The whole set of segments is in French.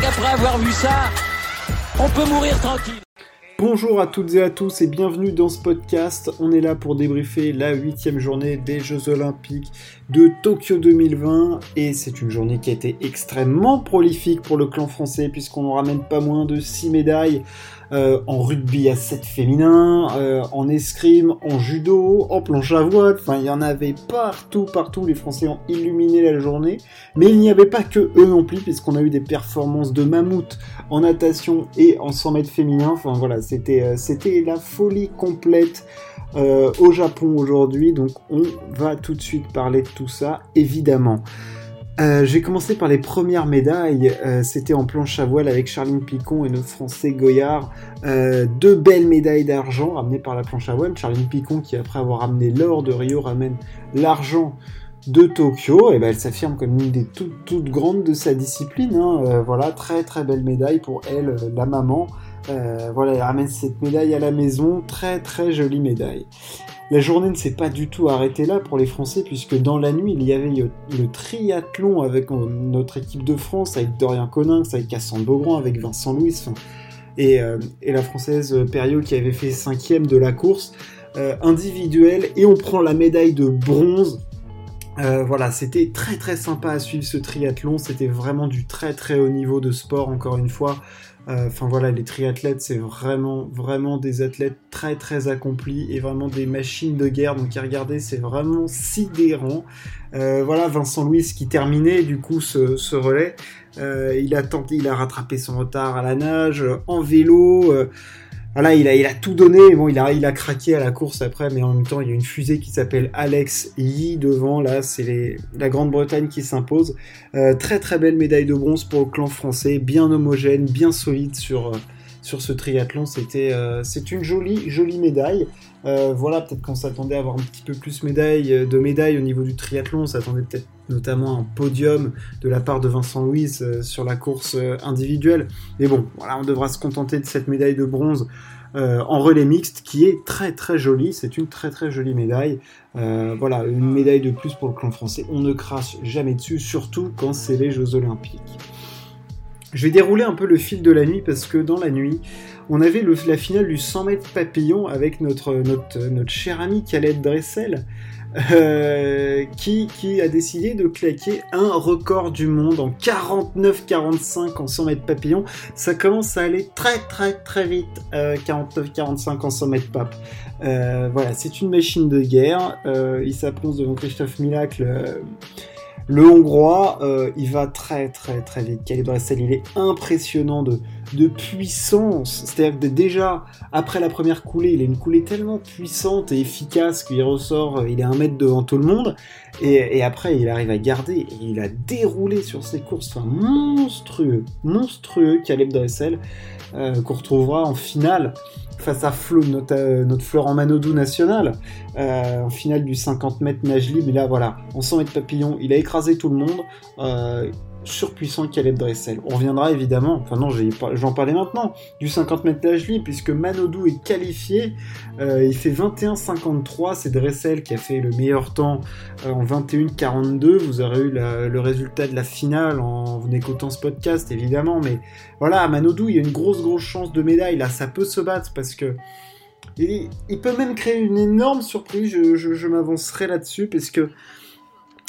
qu'après avoir vu ça, on peut mourir tranquille. Bonjour à toutes et à tous et bienvenue dans ce podcast. On est là pour débriefer la huitième journée des Jeux Olympiques de Tokyo 2020 et c'est une journée qui a été extrêmement prolifique pour le clan français puisqu'on n'en ramène pas moins de 6 médailles euh, en rugby à 7 féminin, euh, en escrime, en judo, en planche à voile, enfin il y en avait partout, partout, les Français ont illuminé la journée, mais il n'y avait pas que eux non plus, puisqu'on a eu des performances de mammouth en natation et en 100 mètres féminin, enfin voilà, euh, c'était la folie complète au Japon aujourd'hui, donc on va tout de suite parler de tout ça, évidemment. Euh, J'ai commencé par les premières médailles. Euh, C'était en planche à voile avec Charline Picon et notre Français Goyard. Euh, deux belles médailles d'argent ramenées par la planche à voile. Charline Picon qui après avoir ramené l'or de Rio ramène l'argent de Tokyo. Et ben elle s'affirme comme une des toutes, grandes de sa discipline. Hein. Voilà, très très belle médaille pour elle, la maman. voilà, elle ramène cette médaille à la maison. Très très jolie médaille. La journée ne s'est pas du tout arrêtée là pour les Français, puisque dans la nuit, il y avait le triathlon avec euh, notre équipe de France, avec Dorian Coninx, avec Cassandre Beaugrand, avec Vincent Louis, et, euh, et, la Française Perriot qui avait fait cinquième de la course euh, individuelle, et on prend la médaille de bronze. Voilà, c'était très très sympa à suivre ce triathlon, c'était vraiment du très très haut niveau de sport, encore une fois. Euh, enfin voilà, les triathlètes, c'est vraiment, vraiment des athlètes très, très accomplis et vraiment des machines de guerre. Donc, à regarder, c'est vraiment sidérant. Euh, voilà, Vincent Louis qui terminait du coup ce, relais. Euh, il a rattrapé son retard à la nage, en vélo. Voilà, il a, tout donné. Bon, il a, il a craqué à la course après, mais en même temps, il y a une fusée qui s'appelle Alex Yi devant. Là, c'est la Grande-Bretagne qui s'impose. Euh, très très belle médaille de bronze pour le clan français, bien homogène, bien solide sur, euh, sur ce triathlon. C'était, euh, c'est une jolie, jolie médaille. voilà, peut-être qu'on s'attendait à avoir un petit peu plus médaille, de médailles au niveau du triathlon. On s'attendait peut-être notamment à un podium de la part de Vincent Louis sur la course individuelle. Mais bon, voilà, on devra se contenter de cette médaille de bronze euh, en relais mixte qui est très très jolie. C'est une très très jolie médaille. Euh, voilà, une médaille de plus pour le clan français. On ne crache jamais dessus, surtout quand c'est les Jeux Olympiques. Je vais dérouler un peu le fil de la nuit parce que dans la nuit, on avait la finale du 100 mètres papillon avec notre, notre, notre cher ami Khaled Dressel euh, qui, qui, a décidé de claquer un record du monde en 49-45 en 100 mètres papillon. Ça commence à aller très très très vite, 49-45 euh, en 100 mètres pap. Euh, voilà, c'est une machine de guerre. il s'apponce devant Christophe Milak, le Hongrois, euh, il va très très très vite. Caleb Dressel, il est impressionnant de, de puissance. C'est-à-dire que déjà, après la première coulée, il a une coulée tellement puissante et efficace qu'il ressort, euh, il est un mètre devant tout le monde. Et, après, il arrive à garder et il a déroulé sur ses courses. Enfin, monstrueux, monstrueux Caleb Dressel, euh, qu'on retrouvera en finale face à Flo, notre, euh, Florent Manodou national, euh, en finale du 50 mètres nage libre. Là, voilà, en 100 mètres papillon, il a écrasé tout le monde. Euh, surpuissant Caleb Dressel. On reviendra évidemment, enfin non, j'en parlais maintenant, du 50 mètres nage libre, puisque Manodou est qualifié. Euh, il fait 21,53. C'est Dressel qui a fait le meilleur temps euh, en 21,42. Vous aurez eu le résultat de la finale en vous écoutant ce podcast, évidemment. Mais voilà, Manodou, il y a une grosse, grosse chance de médaille. Là, ça peut se battre parce que. Il, peut même créer une énorme surprise. Je m'avancerai là-dessus parce que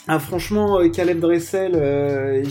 ah, franchement, euh, Caleb Dressel, euh,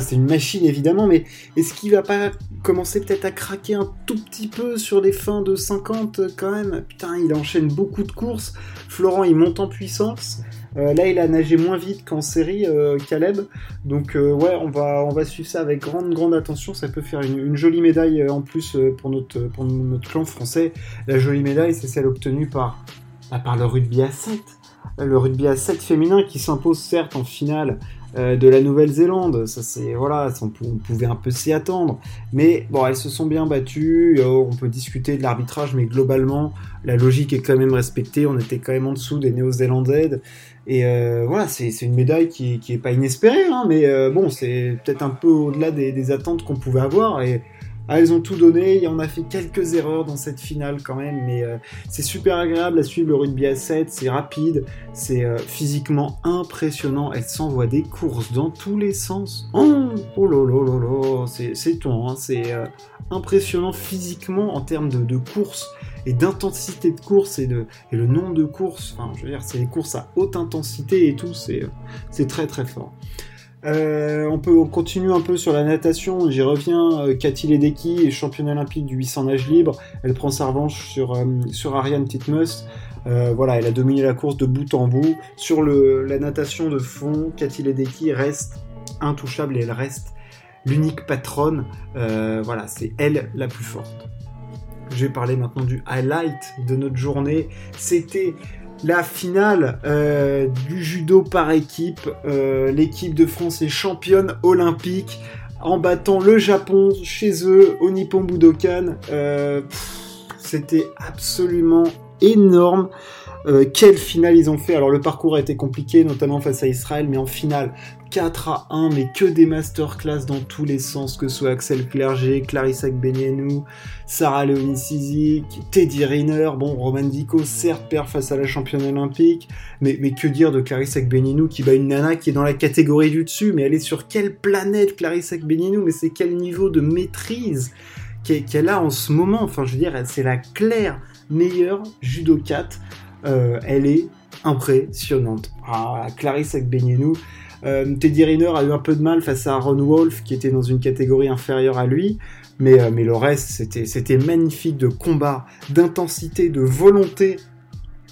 c'est une machine évidemment, mais est-ce qu'il va pas commencer peut-être à craquer un tout petit peu sur les fins de 50 quand même? Putain, il enchaîne beaucoup de courses. Florent, il monte en puissance. Euh, là, il a nagé moins vite qu'en série, Caleb. Donc, ouais, on va, on va suivre ça avec grande, grande attention. Ça peut faire une, jolie médaille en plus pour notre, pour clan français. La jolie médaille, c'est celle obtenue par, bah, par le rugby à 7 le rugby à 7 féminin qui s'impose certes en finale euh, de la Nouvelle-Zélande. Ça c'est voilà, on, pouvait un peu s'y attendre, mais bon, elles se sont bien battues. Euh, on peut discuter de l'arbitrage, mais globalement, la logique est quand même respectée. On était quand même en dessous des Néo-Zélandaises. Et euh, voilà, c'est une médaille qui, qui est pas inespérée, hein, mais bon, c'est peut-être un peu au-delà des, attentes qu'on pouvait avoir. Et ah, elles ont tout donné. On a fait quelques erreurs dans cette finale quand même, mais euh, c'est super agréable à suivre le rugby à 7. C'est rapide, c'est euh, physiquement impressionnant. Elles s'envoient des courses dans tous les sens. Oh, oh là, c'est tout. Hein. C'est euh, impressionnant physiquement en termes de, de course et d'intensité de course et, de, et le nombre de courses. Enfin, je veux dire, c'est des courses à haute intensité et tout. C'est très très fort. Euh, on peut on continue un peu sur la natation. J'y reviens. Euh, Cathy Ledecky, championne olympique du 800 nage libre. Elle prend sa revanche sur, euh, sur Ariane Titmus. voilà, elle a dominé la course de bout en bout. Sur le, la natation de fond, Cathy Ledecky reste intouchable et elle reste l'unique patronne. voilà, c'est elle la plus forte. Je vais parler maintenant du highlight de notre journée. C'était la finale euh, du judo par équipe. Euh, l'équipe de France est championne olympique en battant le Japon chez eux au Nippon Budokan. Euh, c'était absolument énorme. Quelle finale ils ont fait. Alors le parcours a été compliqué, notamment face à Israël, mais en finale, 4 à 1, mais que des masterclass dans tous les sens, que ce soit Axel Clerget, Clarissa Benienou, Sarah Léonie Sizik, Teddy Riner, bon, Roman Dico, certes, perd face à la championne olympique, mais, mais que dire de Clarissa Benienou qui bat une nana qui est dans la catégorie du dessus, mais elle est sur quelle planète Clarissa Benienou, mais c'est quel niveau de maîtrise qu'elle a en ce moment, enfin je veux dire, c'est la claire meilleure judokate, euh, elle est impressionnante. Ah, Clarisse Benienou, euh, Teddy Riner a eu un peu de mal face à Ron Wolf, qui était dans une catégorie inférieure à lui. Mais, euh, mais le reste, c'était, c'était magnifique de combat, d'intensité, de volonté.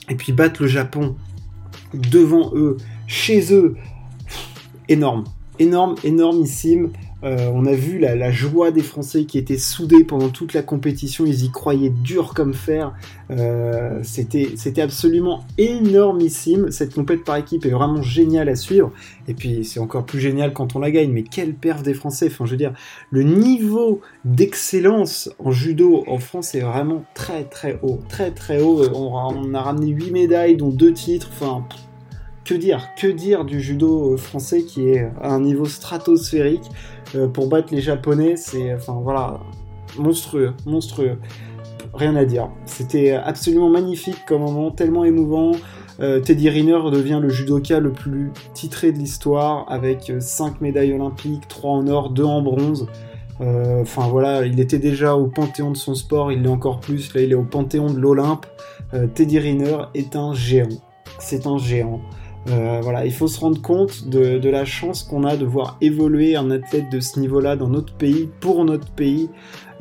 Et puis battre le Japon devant eux, chez eux, énorme, énorme, énormissime. Euh, on a vu la, joie des Français qui étaient soudés pendant toute la compétition, ils y croyaient dur comme fer. Euh, c'était absolument énormissime. Cette compétition par équipe est vraiment géniale à suivre. Et puis c'est encore plus génial quand on la gagne. Mais quelle perf des Français Enfin, je veux dire, le niveau d'excellence en judo en France est vraiment très très haut, très très haut. On, on a ramené 8 médailles, dont 2 titres. Enfin que dire Que dire du judo euh, français qui est à un niveau stratosphérique euh, pour battre les Japonais C'est, enfin voilà, monstrueux, monstrueux. Rien à dire. C'était absolument magnifique comme moment, tellement émouvant. Euh, Teddy Riner devient le judoka le plus titré de l'histoire avec 5 médailles olympiques, 3 en or, 2 en bronze. Enfin voilà, il était déjà au panthéon de son sport, il l'est encore plus, là il est au panthéon de l'Olympe. Teddy Riner est un géant. C'est un géant. Euh, voilà, il faut se rendre compte de, la chance qu'on a de voir évoluer un athlète de ce niveau-là dans notre pays, pour notre pays,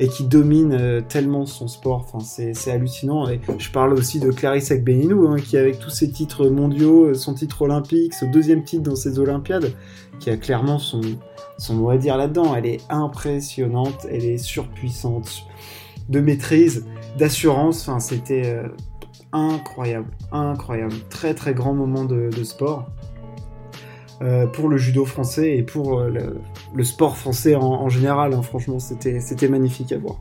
et qui domine euh, tellement son sport. Enfin, c'est hallucinant. Je parle aussi de Clarisse Akbeninou, hein, qui avec tous ses titres mondiaux, euh, son titre olympique, ce deuxième titre dans ses Olympiades, qui a clairement son, son mot à dire là-dedans. Elle est impressionnante, elle est surpuissante, de maîtrise, d'assurance. C'était incroyable, incroyable. Très très grand moment de, sport. Euh, pour le judo français et pour euh, le, sport français en, général. Hein. franchement, c'était magnifique à voir.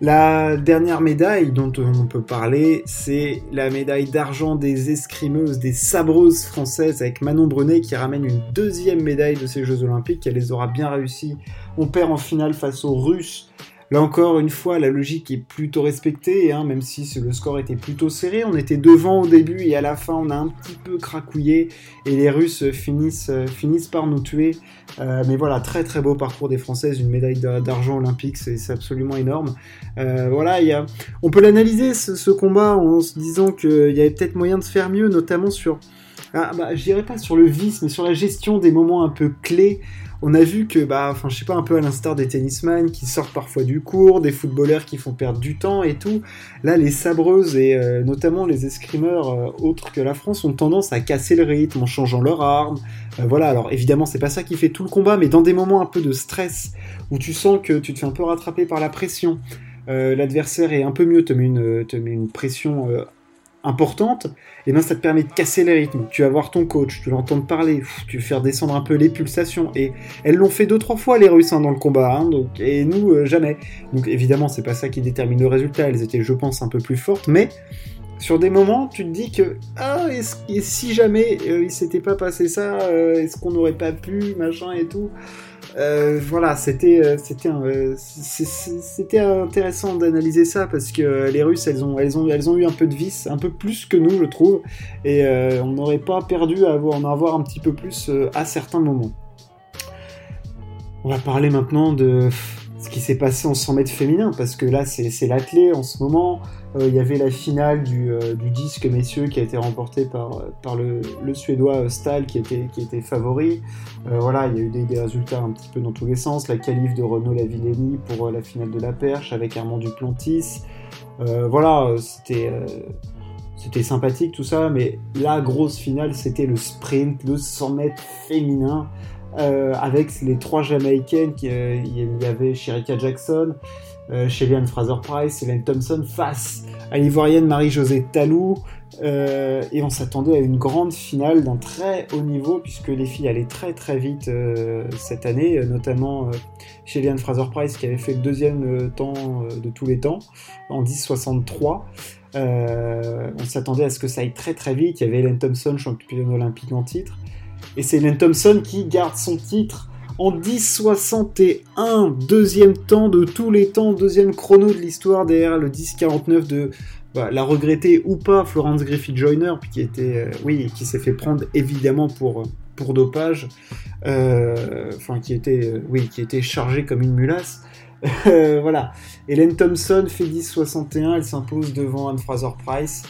La dernière médaille dont on peut parler, c'est la médaille d'argent des escrimeuses, des sabreuses françaises avec Manon Brunet qui ramène une deuxième médaille de ces Jeux Olympiques. Elle les aura bien réussi. On perd en finale face aux Russes Là encore, une fois, la logique est plutôt respectée, hein, même si le score était plutôt serré. On était devant au début et à la fin, on a un petit peu cracouillé et les Russes finissent, euh, par nous tuer. Euh, mais voilà, très très beau parcours des Françaises, une médaille d'argent olympique, c'est absolument énorme. Euh, on peut l'analyser ce, combat en se disant qu'il y avait peut-être moyen de faire mieux, notamment sur. Ah, bah, pas sur le vice, mais sur la gestion des moments un peu clés on a vu que, bah, enfin, je sais pas, un peu à l'instar des tennisman qui sortent parfois du cours, des footballeurs qui font perdre du temps et tout. Là, les sabreuses et euh, notamment les escrimeurs euh, autres que la France ont tendance à casser le rythme en changeant leur arme. Euh, voilà, alors évidemment, c'est pas ça qui fait tout le combat, mais dans des moments un peu de stress où tu sens que tu te fais un peu rattraper par la pression. l'adversaire est un peu mieux, te met te met une pression importante, et ben ça te permet de casser les rythmes. Tu vas voir ton coach, tu l'entends parler, tu vas faire descendre un peu les pulsations. Et elles l'ont fait deux trois fois les Russes hein, dans le combat, hein, et nous euh, jamais. Donc évidemment c'est pas ça qui détermine le résultat. Elles étaient, je pense, un peu plus fortes, mais sur des moments, tu te dis que ah, si jamais euh, il s'était pas passé ça, euh, est-ce qu'on n'aurait pas pu, machin et tout. Euh, voilà, c'était c'était c'était intéressant d'analyser ça parce que les Russes, elles ont eu un peu de vis, un peu plus que nous, je trouve, et on n'aurait pas perdu à en avoir un petit peu plus à certains moments. On va parler maintenant de ce qui s'est passé en 100 mètres féminin, parce que là, c'est l'athlé en ce moment. Euh, il y avait la finale du, euh, disque messieurs qui a été remportée par, par le, Suédois euh, Stahl qui était, favori. voilà, il y a eu des, résultats un petit peu dans tous les sens. La qualif de Renaud Lavillenie pour la finale de la perche avec Armand Duplantis. voilà, c'était c'était sympathique tout ça, mais la grosse finale, c'était le sprint, le 100 mètres féminin. Euh, avec les trois Jamaïcaines, euh, il y avait Sherika Jackson, euh, Fraser-Price, Hélène Thompson face à l'Ivoirienne Marie-Josée Talou. Euh, et on s'attendait à une grande finale d'un très haut niveau, puisque les filles allaient très très vite cette année, notamment chez Fraser-Price qui avait fait le deuxième temps de tous les temps, en 10.63. on s'attendait à ce que ça aille très très vite. Il y avait Hélène Thompson, championne olympique en titre. Et c'est Len Thompson qui garde son titre en 10.61, deuxième temps de tous les temps, deuxième chrono de l'histoire derrière le 10.49 de bah, la regrettée ou pas Florence Griffith Joyner, qui était, euh, oui, qui s'est fait prendre évidemment pour pour dopage, euh, qui était, euh, oui, qui était chargée comme une mulasse. voilà. Hélène Thompson fait 10.61, elle s'impose devant Anne Fraser Price.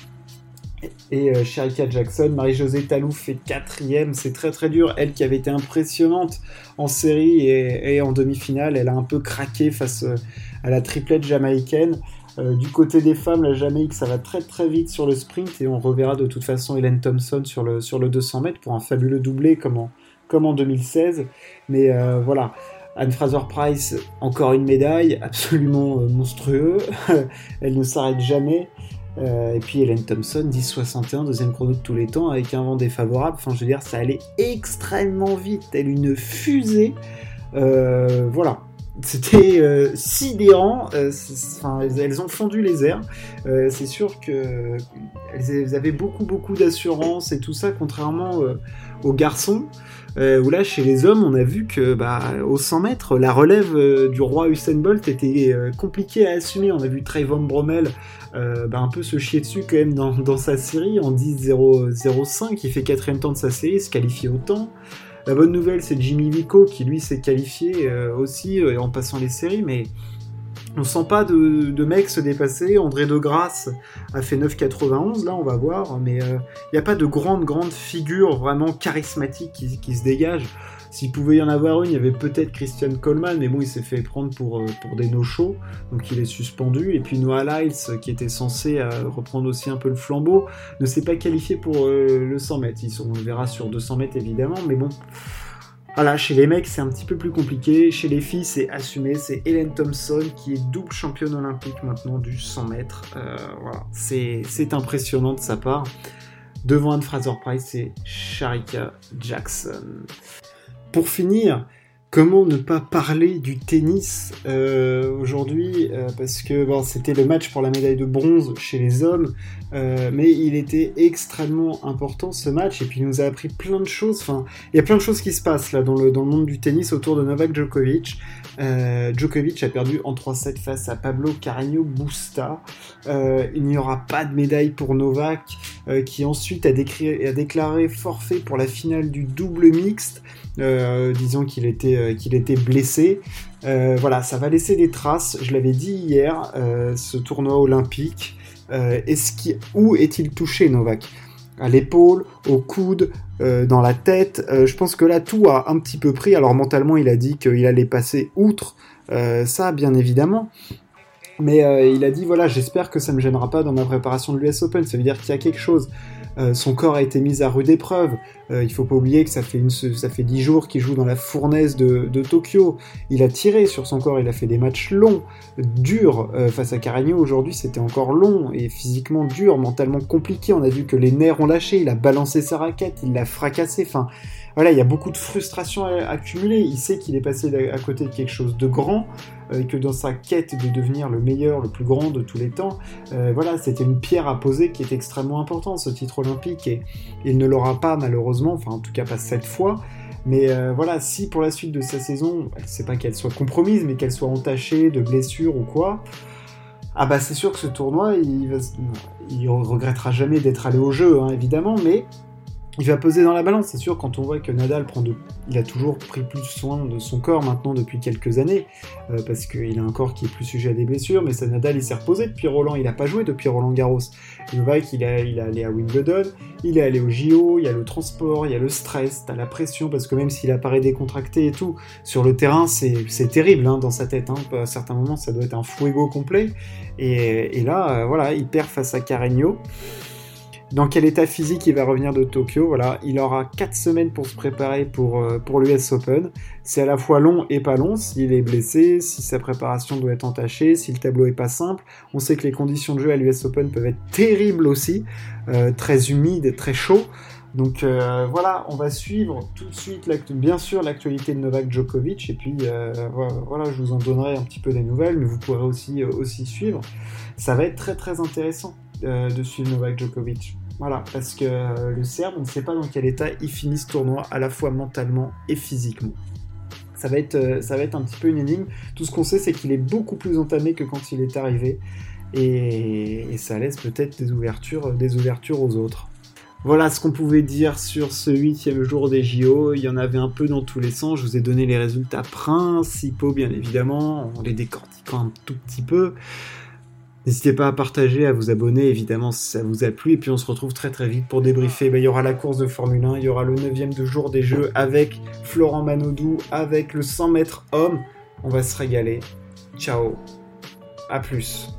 Et euh, Sherika Jackson, Marie-Josée Talouf fait quatrième, c'est très très dur. Elle qui avait été impressionnante en série et, en demi-finale, elle a un peu craqué face euh, à la triplette jamaïcaine. Euh, du côté des femmes, la Jamaïque, ça va très très vite sur le sprint et on reverra de toute façon Hélène Thompson sur le, sur le 200 mètres pour un fabuleux doublé comme en, comme en 2016. Mais voilà, Anne Fraser Price, encore une médaille, absolument monstrueux. elle ne s'arrête jamais. Euh, et puis Hélène Thompson, 10,61, deuxième chrono de tous les temps, avec un vent défavorable. Enfin, je veux dire, ça allait extrêmement vite, telle une fusée. Euh, voilà. C'était euh, sidérant. Enfin, elles, ont fondu les airs. C'est sûr que elles avaient beaucoup, beaucoup d'assurance et tout ça, contrairement aux garçons. où là, chez les hommes, on a vu que bah, au 100 mètres, la relève du roi Usain Bolt était compliquée à assumer. On a vu Trayvon Bromel euh, bah, un peu se chier dessus quand même dans, sa série en 10-0-5, il fait quatrième temps de sa série, se qualifie au temps. La bonne nouvelle, c'est Jimmy Vico qui lui s'est qualifié euh, aussi euh, en passant les séries, mais on sent pas de, mec se dépasser. André de Grasse a fait 9,91, là on va voir, mais il n'y a pas de grande, grande figure vraiment charismatique qui, qui se dégage. S'il pouvait y en avoir une, il y avait peut-être Christian Coleman, mais bon, il s'est fait prendre pour, euh, des no-shows, donc il est suspendu. Et puis Noah Lyles, qui était censé euh, reprendre aussi un peu le flambeau, ne s'est pas qualifié pour euh, le 100 mètres. on le verra sur 200 mètres évidemment, mais bon. Voilà, chez les mecs, c'est un petit peu plus compliqué. Chez les filles, c'est assumé. C'est Hélène Thompson qui est double championne olympique maintenant du 100 mètres. voilà, c'est impressionnant de sa part. Devant Anne Fraser Price, c'est Sharika Jackson. Pour finir, comment ne pas parler du tennis euh, aujourd'hui euh, Parce que c'était le match pour la médaille de bronze chez les hommes, euh, mais il était extrêmement important ce match et puis il nous a appris plein de choses. Enfin, il y a plein de choses qui se passent là dans le monde du tennis autour de Novak Djokovic. Djokovic a perdu en 3-7 face à Pablo Carreño Busta. il n'y aura pas de médaille pour Novak, qui ensuite a, déclaré forfait pour la finale du double mixte. Euh, disons qu'il était, euh, blessé. Euh, voilà, ça va laisser des traces. Je l'avais dit hier, ce tournoi olympique. où est-il touché, Novak? À l'épaule, au coude, dans la tête. je pense que là, tout a un petit peu pris. Alors mentalement, il a dit qu'il allait passer outre ça, bien évidemment. Mais il a dit voilà, j'espère que ça ne me gênera pas dans ma préparation de l'US Open. Ça veut dire qu'il y a quelque chose. Euh, son corps a été mis à rude épreuve. Euh, il faut pas oublier que ça fait, une, ça fait 10 jours qu'il joue dans la fournaise de, Tokyo. Il a tiré sur son corps, il a fait des matchs longs, durs. Euh, face à Caragno aujourd'hui, c'était encore long et physiquement dur, mentalement compliqué. On a vu que les nerfs ont lâché, il a balancé sa raquette, il l'a fracassé. Enfin, voilà, il y a beaucoup de frustration accumulée. Il sait qu'il est passé à côté de quelque chose de grand, euh, et que dans sa quête de devenir le meilleur, le plus grand de tous les temps, euh, voilà, c'était une pierre à poser qui est extrêmement importante, ce titre olympique, et il ne l'aura pas malheureusement, enfin en tout cas pas cette fois. Mais euh, voilà, si pour la suite de sa saison, c'est pas qu'elle soit compromise, mais qu'elle soit entachée de blessures ou quoi, ah bah c'est sûr que ce tournoi, il, regrettera jamais d'être allé au jeu, hein, évidemment, mais il va peser dans la balance. C'est sûr, quand on voit que Nadal prend de... il a toujours pris plus soin de son corps maintenant depuis quelques années, euh, parce qu'il a un corps qui est plus sujet à des blessures, mais ça, Nadal, il s'est reposé depuis Roland, il n'a pas joué depuis Roland Garros. Novak, il, a, il est allé à Wimbledon, il est allé au JO, il y a le transport, il y a le stress, t'as la pression, parce que même s'il apparaît décontracté et tout, sur le terrain, c'est terrible hein, dans sa tête. Hein. À certains moments, ça doit être un fuego complet. Et, et là, euh, voilà, il perd face à Carreño dans quel état physique il va revenir de Tokyo. Voilà, il aura 4 semaines pour se préparer pour, euh, l'US Open. C'est à la fois long et pas long s'il est blessé, si sa préparation doit être entachée, si le tableau est pas simple. On sait que les conditions de jeu à l'US Open peuvent être terribles aussi, euh, très humides, très chauds. Donc euh, voilà, on va suivre tout de suite, bien sûr, l'actualité de Novak Djokovic, et puis voilà, je vous en donnerai un petit peu des nouvelles, mais vous pourrez aussi, aussi suivre. Ça va être très très intéressant de suivre Novak Djokovic. Voilà, parce que euh, le Serbe, on ne sait pas dans quel état il finit ce tournoi, à la fois mentalement et physiquement. Ça va être, euh, ça va être un petit peu une énigme. Tout ce qu'on sait, c'est qu'il est beaucoup plus entamé que quand il est arrivé. Et, ça laisse peut-être des ouvertures, des ouvertures aux autres. Voilà ce qu'on pouvait dire sur ce huitième jour des JO. Il y en avait un peu dans tous les sens. Je vous ai donné les résultats principaux, bien évidemment, en les décortiquant un tout petit peu. N'hésitez pas à partager, à vous abonner, évidemment, si ça vous a plu. Et puis on se retrouve très très vite pour débriefer. Ben, il y aura la course de Formule 1, il y aura le 9 de jour des Jeux avec Florent Manodou, avec le 100 mètres homme. On va se régaler. Ciao. À plus.